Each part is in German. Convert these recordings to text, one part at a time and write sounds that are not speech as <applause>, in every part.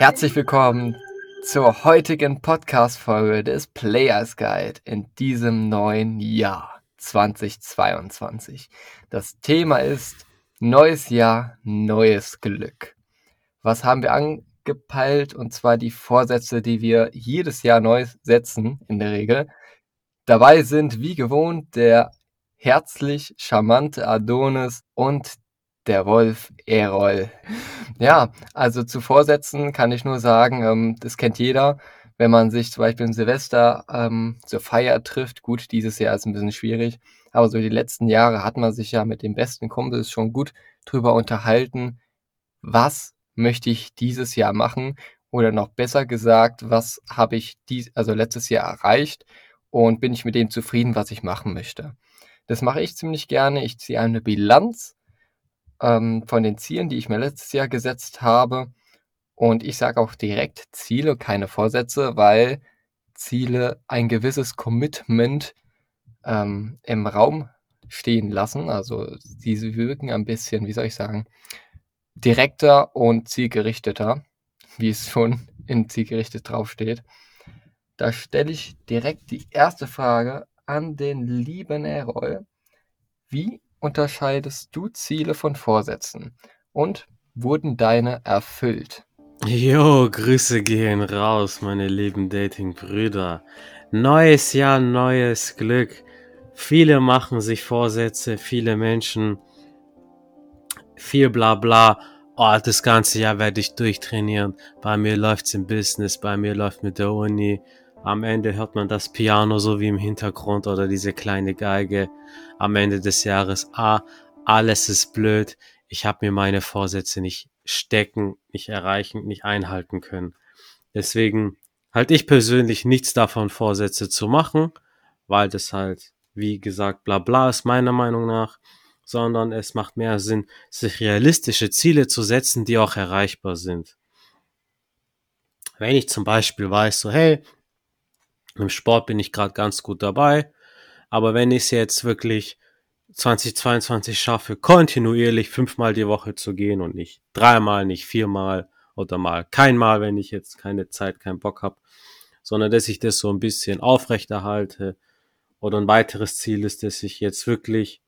Herzlich willkommen zur heutigen Podcast-Folge des Players Guide in diesem neuen Jahr 2022. Das Thema ist Neues Jahr, neues Glück. Was haben wir angepeilt? Und zwar die Vorsätze, die wir jedes Jahr neu setzen, in der Regel. Dabei sind wie gewohnt der herzlich charmante Adonis und der Wolf Erol. Ja, also zu Vorsätzen kann ich nur sagen, ähm, das kennt jeder. Wenn man sich zum Beispiel im Silvester ähm, zur Feier trifft, gut, dieses Jahr ist ein bisschen schwierig, aber so die letzten Jahre hat man sich ja mit den besten Kumpels schon gut drüber unterhalten, was möchte ich dieses Jahr machen oder noch besser gesagt, was habe ich dies, also letztes Jahr erreicht und bin ich mit dem zufrieden, was ich machen möchte. Das mache ich ziemlich gerne. Ich ziehe eine Bilanz ähm, von den Zielen, die ich mir letztes Jahr gesetzt habe. Und ich sage auch direkt Ziele, keine Vorsätze, weil Ziele ein gewisses Commitment ähm, im Raum stehen lassen. Also diese wirken ein bisschen, wie soll ich sagen, direkter und zielgerichteter, wie es schon in zielgerichtet draufsteht. Da stelle ich direkt die erste Frage an den lieben Errol. Wie unterscheidest du Ziele von Vorsätzen? Und wurden deine erfüllt? Jo, Grüße gehen raus, meine lieben Dating-Brüder. Neues Jahr, neues Glück. Viele machen sich Vorsätze, viele Menschen, viel bla bla. Oh, das ganze Jahr werde ich durchtrainieren. Bei mir läuft's im Business, bei mir läuft mit der Uni, am Ende hört man das Piano so wie im Hintergrund oder diese kleine Geige. Am Ende des Jahres, ah, alles ist blöd. Ich habe mir meine Vorsätze nicht stecken, nicht erreichen, nicht einhalten können. Deswegen halte ich persönlich nichts davon, Vorsätze zu machen, weil das halt, wie gesagt, bla bla ist meiner Meinung nach, sondern es macht mehr Sinn, sich realistische Ziele zu setzen, die auch erreichbar sind. Wenn ich zum Beispiel weiß, so, hey, im Sport bin ich gerade ganz gut dabei. Aber wenn ich es jetzt wirklich 2022 schaffe, kontinuierlich fünfmal die Woche zu gehen und nicht dreimal, nicht viermal oder mal keinmal, wenn ich jetzt keine Zeit, keinen Bock habe, sondern dass ich das so ein bisschen aufrechterhalte. Oder ein weiteres Ziel ist, dass ich jetzt wirklich,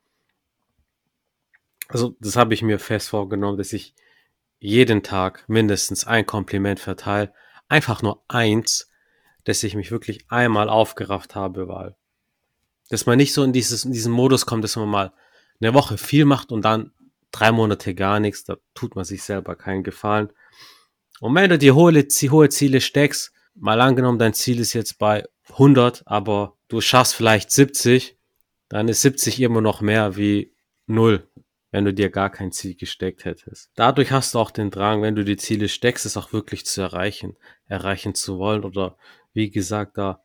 also das habe ich mir fest vorgenommen, dass ich jeden Tag mindestens ein Kompliment verteile. Einfach nur eins, dass ich mich wirklich einmal aufgerafft habe, weil dass man nicht so in, dieses, in diesen Modus kommt, dass man mal eine Woche viel macht und dann drei Monate gar nichts, da tut man sich selber keinen Gefallen. Und wenn du dir hohe, hohe Ziele steckst, mal angenommen, dein Ziel ist jetzt bei 100, aber du schaffst vielleicht 70, dann ist 70 immer noch mehr wie 0, wenn du dir gar kein Ziel gesteckt hättest. Dadurch hast du auch den Drang, wenn du die Ziele steckst, es auch wirklich zu erreichen, erreichen zu wollen oder wie gesagt, da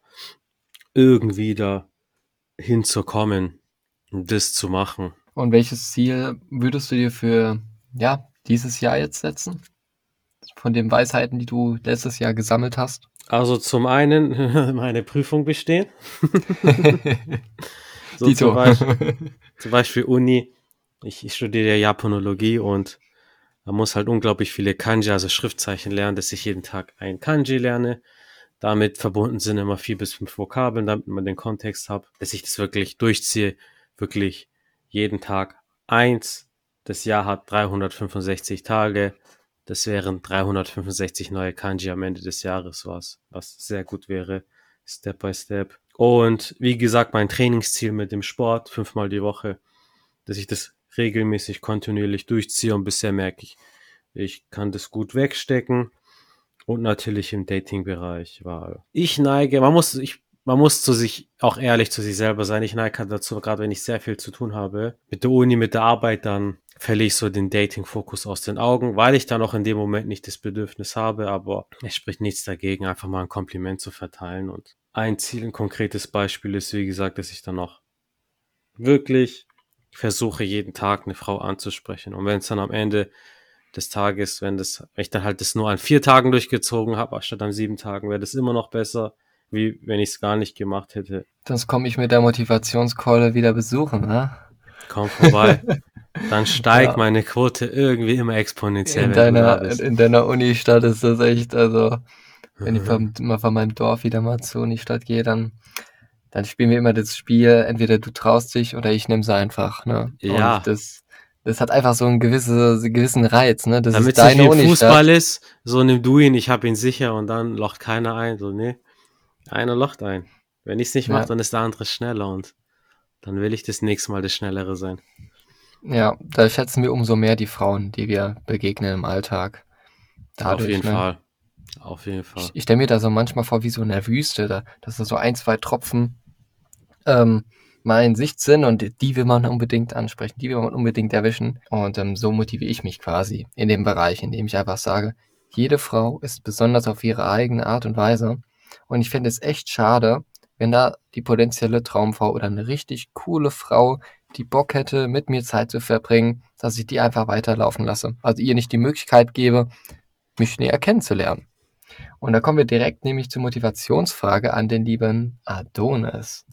irgendwie da hinzukommen, das zu machen. Und welches Ziel würdest du dir für ja, dieses Jahr jetzt setzen? Von den Weisheiten, die du letztes Jahr gesammelt hast? Also zum einen <laughs> meine Prüfung bestehen. <laughs> so zum Beispiel, zum Beispiel Uni. Ich, ich studiere Japanologie und man muss halt unglaublich viele Kanji, also Schriftzeichen lernen, dass ich jeden Tag ein Kanji lerne. Damit verbunden sind immer vier bis fünf Vokabeln, damit man den Kontext hat, dass ich das wirklich durchziehe, wirklich jeden Tag eins. Das Jahr hat 365 Tage. Das wären 365 neue Kanji am Ende des Jahres, was, was sehr gut wäre, Step by Step. Und wie gesagt, mein Trainingsziel mit dem Sport, fünfmal die Woche, dass ich das regelmäßig kontinuierlich durchziehe und bisher merke ich, ich kann das gut wegstecken und natürlich im Dating-Bereich, weil ich neige, man muss, ich, man muss zu sich auch ehrlich zu sich selber sein. Ich neige halt dazu, gerade wenn ich sehr viel zu tun habe, mit der Uni, mit der Arbeit, dann verliere ich so den Dating-Fokus aus den Augen, weil ich dann auch in dem Moment nicht das Bedürfnis habe, aber es spricht nichts dagegen, einfach mal ein Kompliment zu verteilen. Und ein Ziel, ein konkretes Beispiel ist, wie gesagt, dass ich dann noch wirklich versuche, jeden Tag eine Frau anzusprechen. Und wenn es dann am Ende des Tages, wenn das, wenn ich dann halt das nur an vier Tagen durchgezogen habe, statt an sieben Tagen, wäre das immer noch besser, wie wenn ich es gar nicht gemacht hätte. Sonst komme ich mit der Motivationskeule wieder besuchen, ne? Komm vorbei. <laughs> dann steigt ja. meine Quote irgendwie immer exponentiell. In deiner, in deiner Unistadt ist das echt, also wenn ich von, mal von meinem Dorf wieder mal zur Unistadt gehe, dann, dann spielen wir immer das Spiel, entweder du traust dich oder ich nehme sie einfach. Ne? Ja. Und das, das hat einfach so einen gewisse, gewissen Reiz, ne? Das Damit ist deine es wie Fußball ist, so nimm du ihn, ich habe ihn sicher und dann locht keiner ein. So, nee, einer locht ein. Wenn ich es nicht mache, ja. dann ist der andere schneller und dann will ich das nächste Mal das Schnellere sein. Ja, da schätzen wir umso mehr die Frauen, die wir begegnen im Alltag. Dadurch, Auf jeden ne? Fall. Auf jeden Fall. Ich, ich stelle mir da so manchmal vor wie so in der Wüste, da, dass da so ein, zwei Tropfen ähm, mal in Sicht sind und die will man unbedingt ansprechen, die will man unbedingt erwischen. Und ähm, so motiviere ich mich quasi in dem Bereich, in dem ich einfach sage, jede Frau ist besonders auf ihre eigene Art und Weise. Und ich finde es echt schade, wenn da die potenzielle Traumfrau oder eine richtig coole Frau, die Bock hätte, mit mir Zeit zu verbringen, dass ich die einfach weiterlaufen lasse. Also ihr nicht die Möglichkeit gebe, mich näher kennenzulernen. Und da kommen wir direkt nämlich zur Motivationsfrage an den lieben Adonis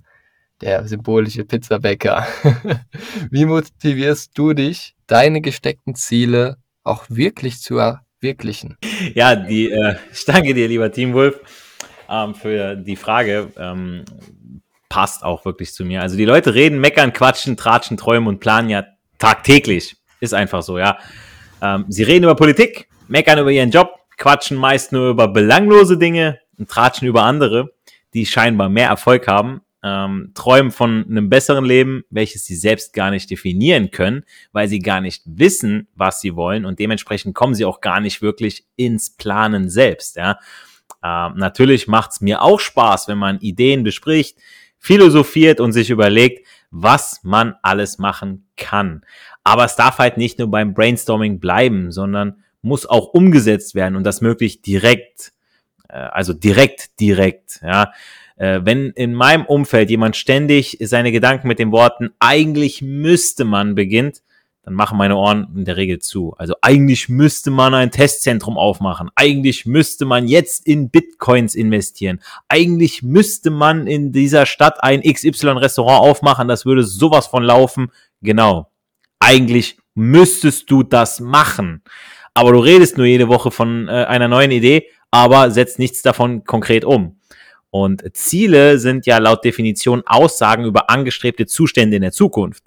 der symbolische Pizzabäcker. <laughs> Wie motivierst du dich, deine gesteckten Ziele auch wirklich zu erwirklichen? Ja, die, äh, ich danke dir, lieber Teamwolf, ähm, für die Frage. Ähm, passt auch wirklich zu mir. Also die Leute reden, meckern, quatschen, tratschen, träumen und planen ja tagtäglich. Ist einfach so, ja. Ähm, sie reden über Politik, meckern über ihren Job, quatschen meist nur über belanglose Dinge und tratschen über andere, die scheinbar mehr Erfolg haben ähm, träumen von einem besseren Leben, welches sie selbst gar nicht definieren können, weil sie gar nicht wissen, was sie wollen und dementsprechend kommen sie auch gar nicht wirklich ins Planen selbst. Ja. Ähm, natürlich macht's mir auch Spaß, wenn man Ideen bespricht, philosophiert und sich überlegt, was man alles machen kann. Aber es darf halt nicht nur beim Brainstorming bleiben, sondern muss auch umgesetzt werden und das möglichst direkt, äh, also direkt, direkt, ja. Äh, wenn in meinem Umfeld jemand ständig seine Gedanken mit den Worten eigentlich müsste man beginnt, dann machen meine Ohren in der Regel zu. Also eigentlich müsste man ein Testzentrum aufmachen. Eigentlich müsste man jetzt in Bitcoins investieren. Eigentlich müsste man in dieser Stadt ein XY-Restaurant aufmachen. Das würde sowas von laufen. Genau. Eigentlich müsstest du das machen. Aber du redest nur jede Woche von äh, einer neuen Idee, aber setzt nichts davon konkret um. Und Ziele sind ja laut Definition Aussagen über angestrebte Zustände in der Zukunft.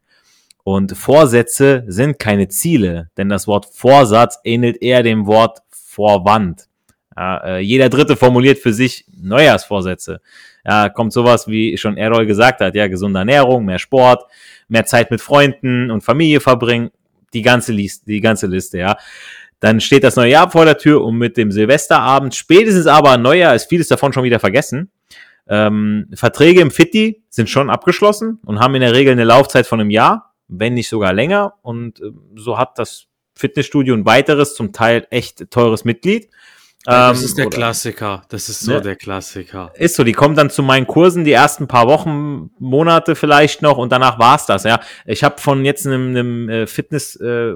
Und Vorsätze sind keine Ziele, denn das Wort Vorsatz ähnelt eher dem Wort Vorwand. Ja, äh, jeder Dritte formuliert für sich Neujahrsvorsätze. Ja, kommt sowas, wie schon Errol gesagt hat, ja, gesunde Ernährung, mehr Sport, mehr Zeit mit Freunden und Familie verbringen, die ganze Liste, die ganze Liste, ja. Dann steht das neue Jahr vor der Tür und mit dem Silvesterabend, spätestens aber Neujahr, ist vieles davon schon wieder vergessen. Ähm, Verträge im Fitti sind schon abgeschlossen und haben in der Regel eine Laufzeit von einem Jahr, wenn nicht sogar länger. Und äh, so hat das Fitnessstudio ein weiteres, zum Teil echt teures Mitglied. Ja, das ähm, ist der oder, Klassiker. Das ist so ne? der Klassiker. Ist so, die kommen dann zu meinen Kursen die ersten paar Wochen, Monate vielleicht noch und danach war's das. Ja, ich habe von jetzt einem, einem äh, Fitness, äh,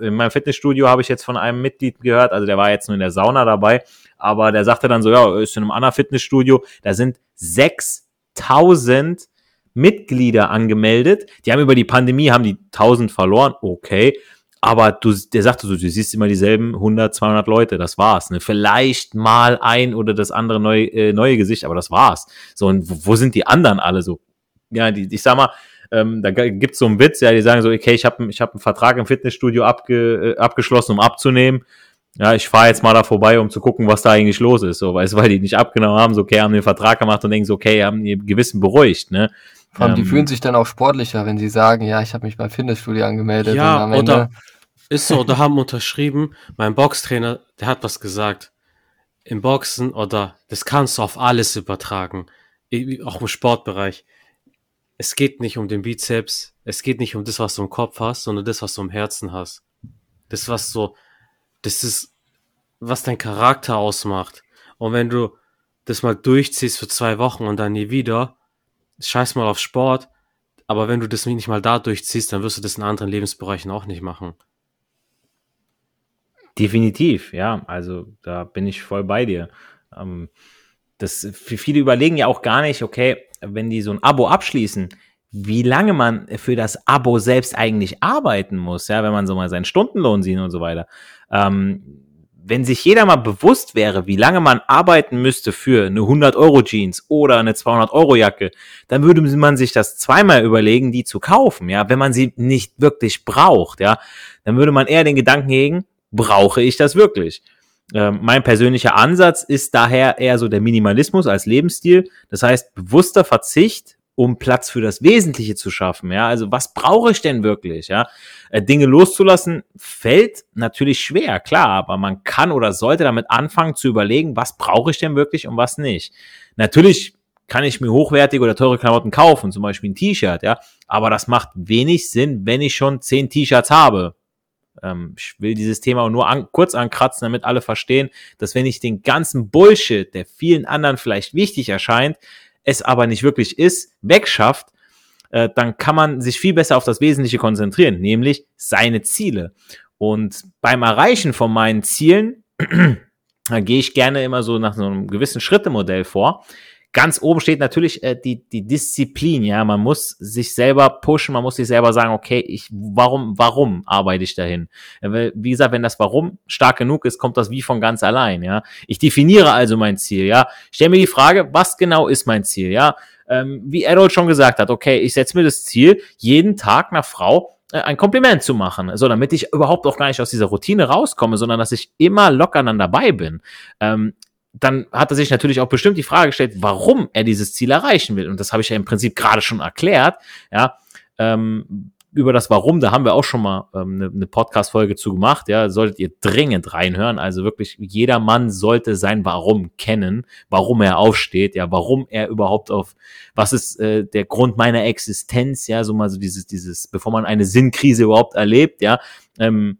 in meinem Fitnessstudio habe ich jetzt von einem Mitglied gehört. Also der war jetzt nur in der Sauna dabei aber der sagte dann so, ja, ist in einem anderen Fitnessstudio, da sind 6000 Mitglieder angemeldet. Die haben über die Pandemie, haben die 1000 verloren, okay. Aber du, der sagte so, du siehst immer dieselben 100, 200 Leute, das war's. Ne? Vielleicht mal ein oder das andere neue, äh, neue Gesicht, aber das war's. So, und wo, wo sind die anderen alle so? Ja, die, ich sag mal, ähm, da gibt's so einen Witz, ja, die sagen so, okay, ich habe ich hab einen Vertrag im Fitnessstudio abge, äh, abgeschlossen, um abzunehmen ja, ich fahre jetzt mal da vorbei, um zu gucken, was da eigentlich los ist, so, weißt, weil die nicht abgenommen haben, so, okay, haben den Vertrag gemacht und denken so, okay, haben ihr Gewissen beruhigt, ne? Vor allem, ähm, die fühlen sich dann auch sportlicher, wenn sie sagen, ja, ich habe mich beim Fitnessstudio angemeldet. Ja, oder ist so, da haben unterschrieben, mein Boxtrainer, der hat was gesagt. Im Boxen oder das kannst du auf alles übertragen, auch im Sportbereich. Es geht nicht um den Bizeps, es geht nicht um das, was du im Kopf hast, sondern das, was du im Herzen hast. Das, was so, das ist, was dein Charakter ausmacht. Und wenn du das mal durchziehst für zwei Wochen und dann nie wieder, scheiß mal auf Sport, aber wenn du das nicht mal da durchziehst, dann wirst du das in anderen Lebensbereichen auch nicht machen. Definitiv, ja. Also da bin ich voll bei dir. Ähm, das, viele überlegen ja auch gar nicht, okay, wenn die so ein Abo abschließen, wie lange man für das Abo selbst eigentlich arbeiten muss, ja, wenn man so mal seinen Stundenlohn sieht und so weiter. Ähm, wenn sich jeder mal bewusst wäre, wie lange man arbeiten müsste für eine 100 Euro Jeans oder eine 200 Euro Jacke, dann würde man sich das zweimal überlegen, die zu kaufen, ja, wenn man sie nicht wirklich braucht, ja, dann würde man eher den Gedanken hegen, brauche ich das wirklich? Ähm, mein persönlicher Ansatz ist daher eher so der Minimalismus als Lebensstil. Das heißt, bewusster Verzicht um Platz für das Wesentliche zu schaffen. Ja, also was brauche ich denn wirklich? Ja, äh, Dinge loszulassen fällt natürlich schwer, klar, aber man kann oder sollte damit anfangen zu überlegen, was brauche ich denn wirklich und was nicht. Natürlich kann ich mir hochwertige oder teure Klamotten kaufen, zum Beispiel ein T-Shirt, ja, aber das macht wenig Sinn, wenn ich schon zehn T-Shirts habe. Ähm, ich will dieses Thema nur an, kurz ankratzen, damit alle verstehen, dass wenn ich den ganzen Bullshit, der vielen anderen vielleicht wichtig erscheint, es aber nicht wirklich ist, wegschafft, äh, dann kann man sich viel besser auf das Wesentliche konzentrieren, nämlich seine Ziele. Und beim Erreichen von meinen Zielen, <clears throat> da gehe ich gerne immer so nach so einem gewissen Schrittemodell vor. Ganz oben steht natürlich äh, die, die Disziplin, ja. Man muss sich selber pushen, man muss sich selber sagen, okay, ich, warum, warum arbeite ich dahin? Wie gesagt, wenn das Warum stark genug ist, kommt das wie von ganz allein, ja. Ich definiere also mein Ziel, ja. Stell mir die Frage, was genau ist mein Ziel, ja? Ähm, wie Errol schon gesagt hat, okay, ich setze mir das Ziel, jeden Tag einer Frau äh, ein Kompliment zu machen, so damit ich überhaupt auch gar nicht aus dieser Routine rauskomme, sondern dass ich immer locker dann dabei bin. Ähm, dann hat er sich natürlich auch bestimmt die Frage gestellt, warum er dieses Ziel erreichen will. Und das habe ich ja im Prinzip gerade schon erklärt. Ja, ähm, über das Warum, da haben wir auch schon mal ähm, eine, eine Podcast-Folge zu gemacht. Ja, solltet ihr dringend reinhören. Also wirklich, jeder Mann sollte sein Warum kennen, warum er aufsteht, ja, warum er überhaupt auf, was ist äh, der Grund meiner Existenz, ja, so mal so dieses, dieses, bevor man eine Sinnkrise überhaupt erlebt, ja, ähm,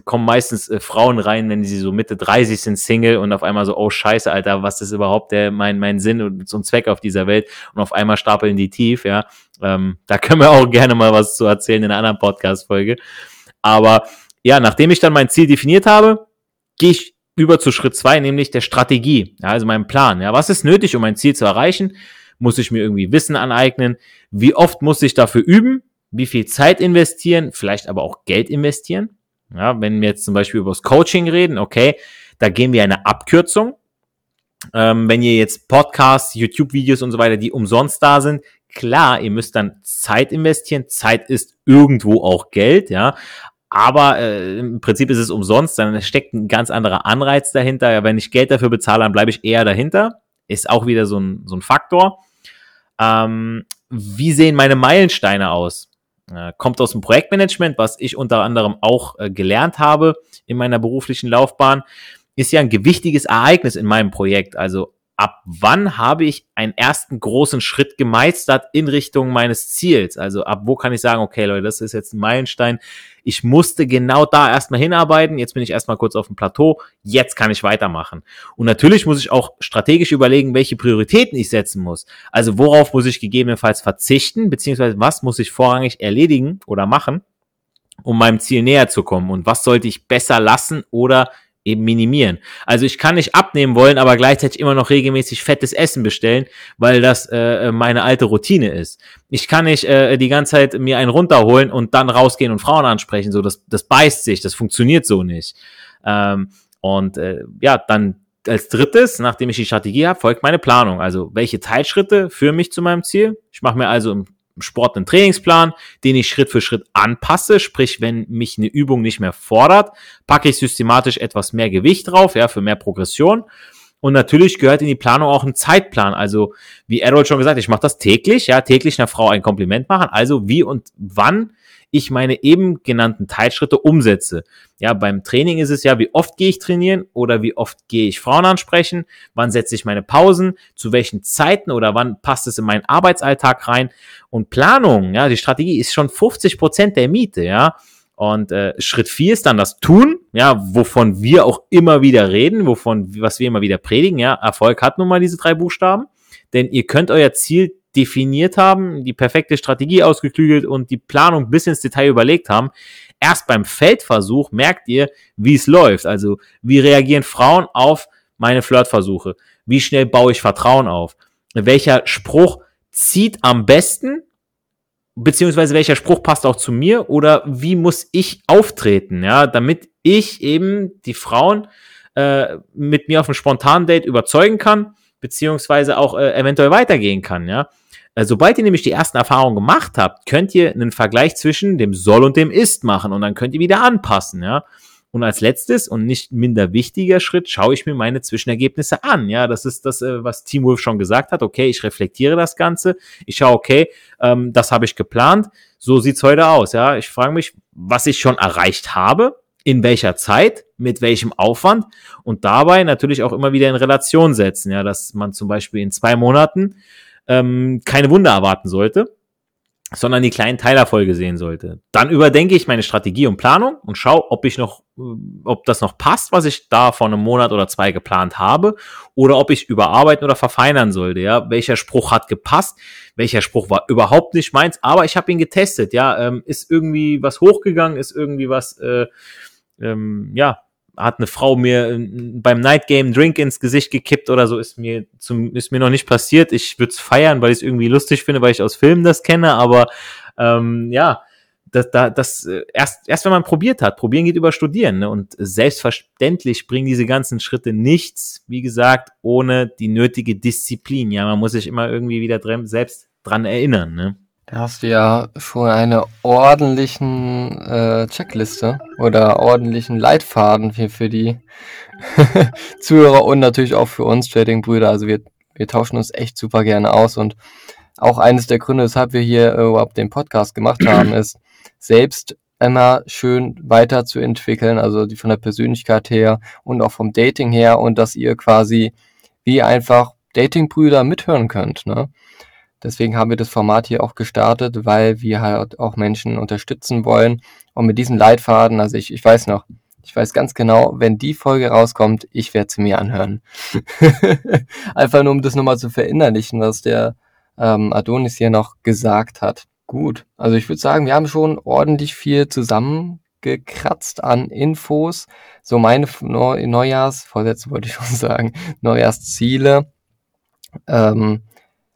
kommen meistens äh, Frauen rein, wenn sie so Mitte 30 sind, Single und auf einmal so, oh scheiße, Alter, was ist überhaupt der, mein, mein Sinn und so ein Zweck auf dieser Welt? Und auf einmal stapeln die tief, ja. Ähm, da können wir auch gerne mal was zu erzählen in einer anderen Podcast-Folge. Aber ja, nachdem ich dann mein Ziel definiert habe, gehe ich über zu Schritt zwei, nämlich der Strategie, ja, also meinem Plan. Ja, was ist nötig, um mein Ziel zu erreichen? Muss ich mir irgendwie Wissen aneignen? Wie oft muss ich dafür üben? Wie viel Zeit investieren? Vielleicht aber auch Geld investieren? Ja, wenn wir jetzt zum Beispiel über das Coaching reden, okay, da gehen wir eine Abkürzung. Ähm, wenn ihr jetzt Podcasts, YouTube-Videos und so weiter, die umsonst da sind, klar, ihr müsst dann Zeit investieren. Zeit ist irgendwo auch Geld, ja. Aber äh, im Prinzip ist es umsonst, dann steckt ein ganz anderer Anreiz dahinter. Ja, wenn ich Geld dafür bezahle, dann bleibe ich eher dahinter. Ist auch wieder so ein, so ein Faktor. Ähm, wie sehen meine Meilensteine aus? Äh, kommt aus dem Projektmanagement, was ich unter anderem auch äh, gelernt habe in meiner beruflichen Laufbahn, ist ja ein gewichtiges Ereignis in meinem Projekt. Also ab wann habe ich einen ersten großen Schritt gemeistert in Richtung meines Ziels? Also ab wo kann ich sagen, okay Leute, das ist jetzt ein Meilenstein. Ich musste genau da erstmal hinarbeiten. Jetzt bin ich erstmal kurz auf dem Plateau. Jetzt kann ich weitermachen. Und natürlich muss ich auch strategisch überlegen, welche Prioritäten ich setzen muss. Also worauf muss ich gegebenenfalls verzichten, beziehungsweise was muss ich vorrangig erledigen oder machen, um meinem Ziel näher zu kommen? Und was sollte ich besser lassen oder eben minimieren. Also ich kann nicht abnehmen wollen, aber gleichzeitig immer noch regelmäßig fettes Essen bestellen, weil das äh, meine alte Routine ist. Ich kann nicht äh, die ganze Zeit mir einen runterholen und dann rausgehen und Frauen ansprechen. So, das, das beißt sich, das funktioniert so nicht. Ähm, und äh, ja, dann als drittes, nachdem ich die Strategie habe, folgt meine Planung. Also welche Teilschritte führen mich zu meinem Ziel? Ich mache mir also Sport einen Trainingsplan, den ich Schritt für Schritt anpasse. Sprich, wenn mich eine Übung nicht mehr fordert, packe ich systematisch etwas mehr Gewicht drauf, ja, für mehr Progression. Und natürlich gehört in die Planung auch ein Zeitplan. Also, wie Errol schon gesagt, ich mache das täglich, ja, täglich einer Frau ein Kompliment machen. Also, wie und wann ich meine eben genannten Teilschritte umsetze. Ja, beim Training ist es ja, wie oft gehe ich trainieren oder wie oft gehe ich Frauen ansprechen, wann setze ich meine Pausen, zu welchen Zeiten oder wann passt es in meinen Arbeitsalltag rein. Und Planung, ja, die Strategie ist schon 50 Prozent der Miete, ja. Und äh, Schritt vier ist dann das Tun, ja, wovon wir auch immer wieder reden, wovon, was wir immer wieder predigen, ja. Erfolg hat nun mal diese drei Buchstaben. Denn ihr könnt euer Ziel definiert haben, die perfekte Strategie ausgeklügelt und die Planung bis ins Detail überlegt haben. Erst beim Feldversuch merkt ihr, wie es läuft. Also wie reagieren Frauen auf meine Flirtversuche? Wie schnell baue ich Vertrauen auf? Welcher Spruch zieht am besten beziehungsweise welcher Spruch passt auch zu mir oder wie muss ich auftreten, ja, damit ich eben die Frauen äh, mit mir auf einem spontanen Date überzeugen kann, beziehungsweise auch äh, eventuell weitergehen kann, ja. Äh, sobald ihr nämlich die ersten Erfahrungen gemacht habt, könnt ihr einen Vergleich zwischen dem soll und dem ist machen und dann könnt ihr wieder anpassen, ja. Und als letztes und nicht minder wichtiger Schritt schaue ich mir meine Zwischenergebnisse an. Ja, das ist das, äh, was Team Wolf schon gesagt hat. Okay, ich reflektiere das Ganze. Ich schaue, okay, ähm, das habe ich geplant. So sieht's heute aus. Ja, ich frage mich, was ich schon erreicht habe, in welcher Zeit, mit welchem Aufwand und dabei natürlich auch immer wieder in Relation setzen. Ja, dass man zum Beispiel in zwei Monaten ähm, keine Wunder erwarten sollte sondern die kleinen Teilerfolge sehen sollte. Dann überdenke ich meine Strategie und Planung und schaue, ob ich noch, äh, ob das noch passt, was ich da vor einem Monat oder zwei geplant habe, oder ob ich überarbeiten oder verfeinern sollte. Ja, welcher Spruch hat gepasst, welcher Spruch war überhaupt nicht meins, aber ich habe ihn getestet. Ja, ähm, ist irgendwie was hochgegangen, ist irgendwie was, äh, ähm, ja, hat eine Frau mir äh, beim Night Game Drink ins Gesicht gekippt oder so, ist mir zum, ist mir noch nicht passiert. Ich würde es feiern, weil ich es irgendwie lustig finde, weil ich aus Filmen das kenne, aber ähm, ja, das, das, das äh, erst, erst wenn man probiert hat, probieren geht über studieren. Ne? Und selbstverständlich bringen diese ganzen Schritte nichts, wie gesagt, ohne die nötige Disziplin. Ja, man muss sich immer irgendwie wieder selbst dran erinnern. Ne? Da hast du ja schon eine ordentlichen äh, Checkliste oder ordentlichen Leitfaden für, für die <laughs> Zuhörer und natürlich auch für uns Trading-Brüder. Also wir, wir tauschen uns echt super gerne aus und auch eines der Gründe, weshalb wir hier äh, überhaupt den Podcast gemacht haben, <clears throat> ist selbst immer schön weiterzuentwickeln, also die von der Persönlichkeit her und auch vom Dating her und dass ihr quasi wie einfach Dating-Brüder mithören könnt. Ne? Deswegen haben wir das Format hier auch gestartet, weil wir halt auch Menschen unterstützen wollen. Und mit diesem Leitfaden, also ich, ich weiß noch, ich weiß ganz genau, wenn die Folge rauskommt, ich werde sie mir anhören. <laughs> Einfach nur, um das nochmal zu verinnerlichen, was der ähm, Adonis hier noch gesagt hat. Gut, also ich würde sagen, wir haben schon ordentlich viel zusammengekratzt an Infos. So meine Neujahrsvorsätze wollte ich schon <laughs> sagen, Neujahrsziele. Ähm,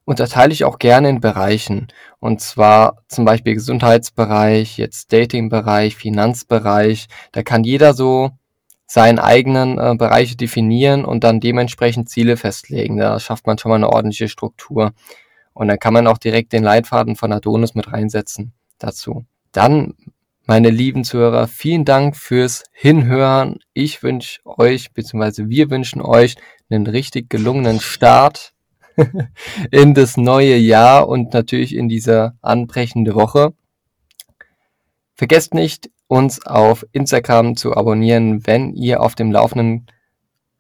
unterteile ich auch gerne in Bereichen. Und zwar zum Beispiel Gesundheitsbereich, jetzt Datingbereich, Finanzbereich. Da kann jeder so seinen eigenen äh, Bereiche definieren und dann dementsprechend Ziele festlegen. Da schafft man schon mal eine ordentliche Struktur. Und dann kann man auch direkt den Leitfaden von Adonis mit reinsetzen dazu. Dann, meine lieben Zuhörer, vielen Dank fürs Hinhören. Ich wünsche euch, beziehungsweise wir wünschen euch einen richtig gelungenen Start <laughs> in das neue Jahr und natürlich in diese anbrechende Woche. Vergesst nicht, uns auf Instagram zu abonnieren, wenn ihr auf dem Laufenden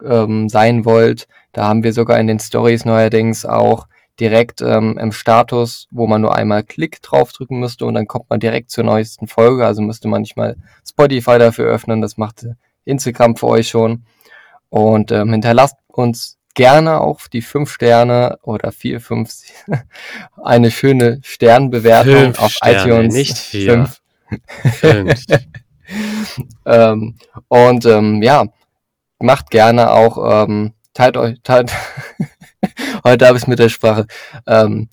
ähm, sein wollt. Da haben wir sogar in den Stories neuerdings auch direkt ähm, im Status, wo man nur einmal Klick draufdrücken müsste und dann kommt man direkt zur neuesten Folge. Also müsste man nicht mal Spotify dafür öffnen. Das macht Instagram für euch schon. Und ähm, hinterlasst uns gerne auch die fünf Sterne oder vier, fünf, <laughs> eine schöne Sternbewertung fünf auf Sterne, iTunes. Nicht <laughs> vier. Fünf. <laughs> ähm, und ähm, ja, macht gerne auch, ähm, teilt euch, teilt, heute habe ich es mit der Sprache, ähm,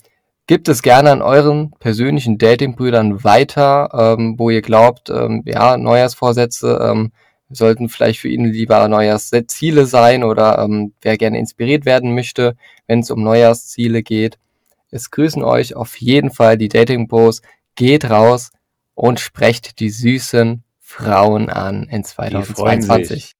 gibt es gerne an euren persönlichen Datingbrüdern weiter, ähm, wo ihr glaubt, ähm, ja, Neujahrsvorsätze, ähm, sollten vielleicht für ihn lieber Neujahrsziele sein oder ähm, wer gerne inspiriert werden möchte, wenn es um Neujahrsziele geht. Es grüßen euch auf jeden Fall die Dating Bros. Geht raus und sprecht die süßen Frauen an in 2022.